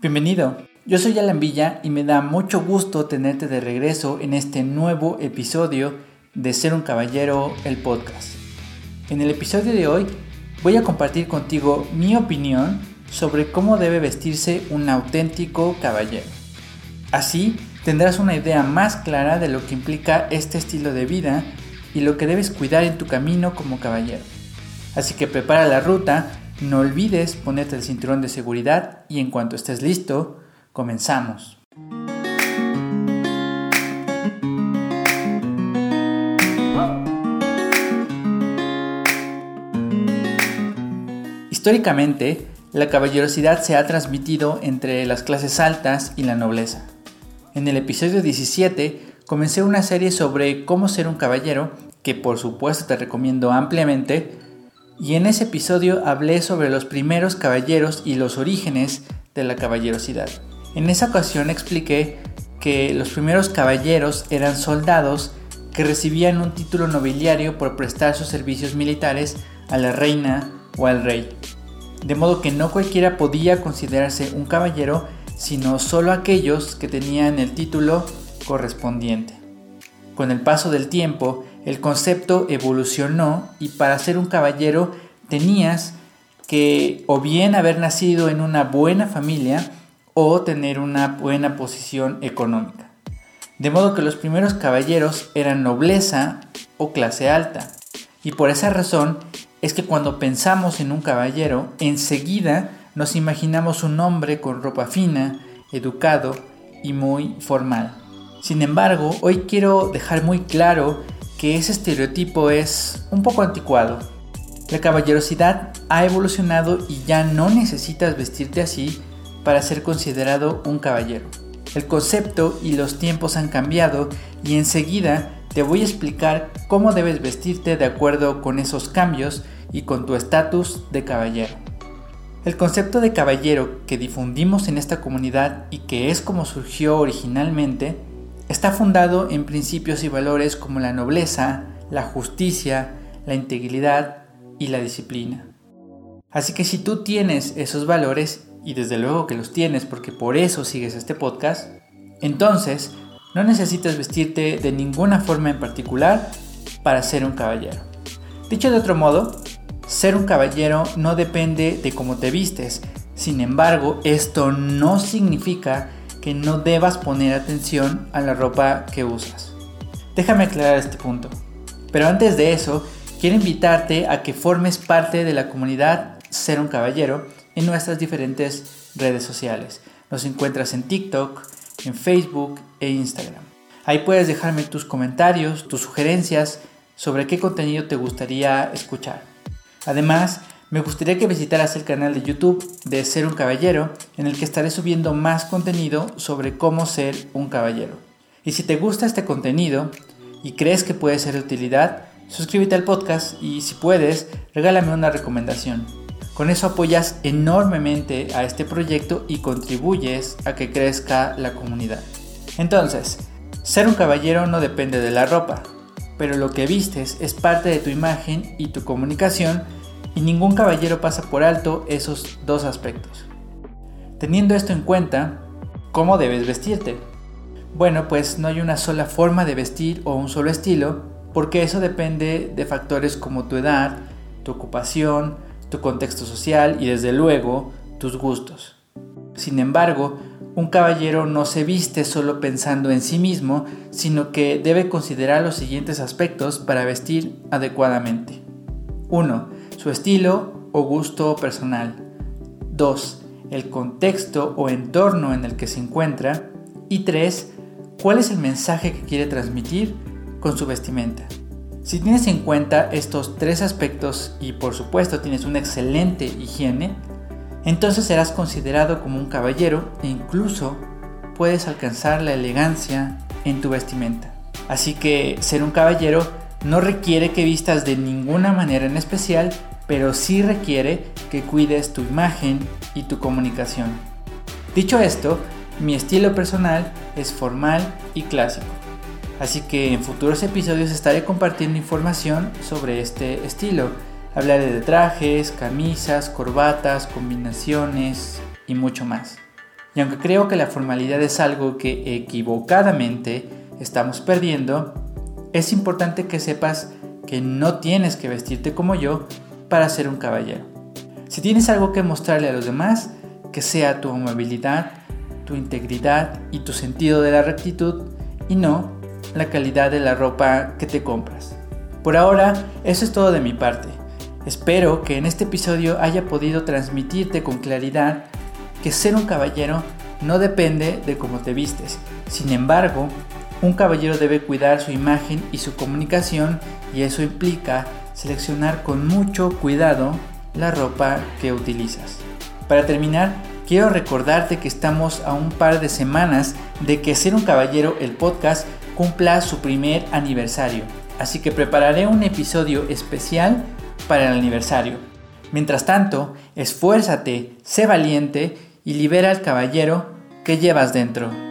Bienvenido, yo soy Alan Villa y me da mucho gusto tenerte de regreso en este nuevo episodio de Ser un Caballero, el podcast. En el episodio de hoy voy a compartir contigo mi opinión sobre cómo debe vestirse un auténtico caballero. Así tendrás una idea más clara de lo que implica este estilo de vida y lo que debes cuidar en tu camino como caballero. Así que prepara la ruta, no olvides ponerte el cinturón de seguridad y en cuanto estés listo, comenzamos. Históricamente, la caballerosidad se ha transmitido entre las clases altas y la nobleza. En el episodio 17 comencé una serie sobre cómo ser un caballero, que por supuesto te recomiendo ampliamente, y en ese episodio hablé sobre los primeros caballeros y los orígenes de la caballerosidad. En esa ocasión expliqué que los primeros caballeros eran soldados que recibían un título nobiliario por prestar sus servicios militares a la reina o al rey. De modo que no cualquiera podía considerarse un caballero sino solo aquellos que tenían el título correspondiente. Con el paso del tiempo, el concepto evolucionó y para ser un caballero tenías que o bien haber nacido en una buena familia o tener una buena posición económica. De modo que los primeros caballeros eran nobleza o clase alta. Y por esa razón es que cuando pensamos en un caballero, enseguida nos imaginamos un hombre con ropa fina, educado y muy formal. Sin embargo, hoy quiero dejar muy claro que ese estereotipo es un poco anticuado. La caballerosidad ha evolucionado y ya no necesitas vestirte así para ser considerado un caballero. El concepto y los tiempos han cambiado y enseguida te voy a explicar cómo debes vestirte de acuerdo con esos cambios y con tu estatus de caballero. El concepto de caballero que difundimos en esta comunidad y que es como surgió originalmente, está fundado en principios y valores como la nobleza, la justicia, la integridad y la disciplina. Así que si tú tienes esos valores, y desde luego que los tienes porque por eso sigues este podcast, entonces no necesitas vestirte de ninguna forma en particular para ser un caballero. Dicho de otro modo, ser un caballero no depende de cómo te vistes. Sin embargo, esto no significa que no debas poner atención a la ropa que usas. Déjame aclarar este punto. Pero antes de eso, quiero invitarte a que formes parte de la comunidad Ser un Caballero en nuestras diferentes redes sociales. Nos encuentras en TikTok, en Facebook e Instagram. Ahí puedes dejarme tus comentarios, tus sugerencias sobre qué contenido te gustaría escuchar. Además, me gustaría que visitaras el canal de YouTube de Ser un Caballero, en el que estaré subiendo más contenido sobre cómo ser un caballero. Y si te gusta este contenido y crees que puede ser de utilidad, suscríbete al podcast y si puedes, regálame una recomendación. Con eso apoyas enormemente a este proyecto y contribuyes a que crezca la comunidad. Entonces, ser un caballero no depende de la ropa, pero lo que vistes es parte de tu imagen y tu comunicación y ningún caballero pasa por alto esos dos aspectos. Teniendo esto en cuenta, ¿cómo debes vestirte? Bueno, pues no hay una sola forma de vestir o un solo estilo, porque eso depende de factores como tu edad, tu ocupación, tu contexto social y desde luego tus gustos. Sin embargo, un caballero no se viste solo pensando en sí mismo, sino que debe considerar los siguientes aspectos para vestir adecuadamente. 1. Su estilo o gusto personal. 2. El contexto o entorno en el que se encuentra. Y 3. ¿Cuál es el mensaje que quiere transmitir con su vestimenta? Si tienes en cuenta estos tres aspectos y por supuesto tienes una excelente higiene, entonces serás considerado como un caballero e incluso puedes alcanzar la elegancia en tu vestimenta. Así que ser un caballero no requiere que vistas de ninguna manera en especial, pero sí requiere que cuides tu imagen y tu comunicación. Dicho esto, mi estilo personal es formal y clásico. Así que en futuros episodios estaré compartiendo información sobre este estilo Hablaré de trajes, camisas, corbatas, combinaciones y mucho más. Y aunque creo que la formalidad es algo que equivocadamente estamos perdiendo, es importante que sepas que no tienes que vestirte como yo para ser un caballero. Si tienes algo que mostrarle a los demás, que sea tu amabilidad, tu integridad y tu sentido de la rectitud y no la calidad de la ropa que te compras. Por ahora, eso es todo de mi parte. Espero que en este episodio haya podido transmitirte con claridad que ser un caballero no depende de cómo te vistes. Sin embargo, un caballero debe cuidar su imagen y su comunicación y eso implica seleccionar con mucho cuidado la ropa que utilizas. Para terminar, quiero recordarte que estamos a un par de semanas de que Ser un Caballero, el podcast, cumpla su primer aniversario. Así que prepararé un episodio especial para el aniversario. Mientras tanto, esfuérzate, sé valiente y libera al caballero que llevas dentro.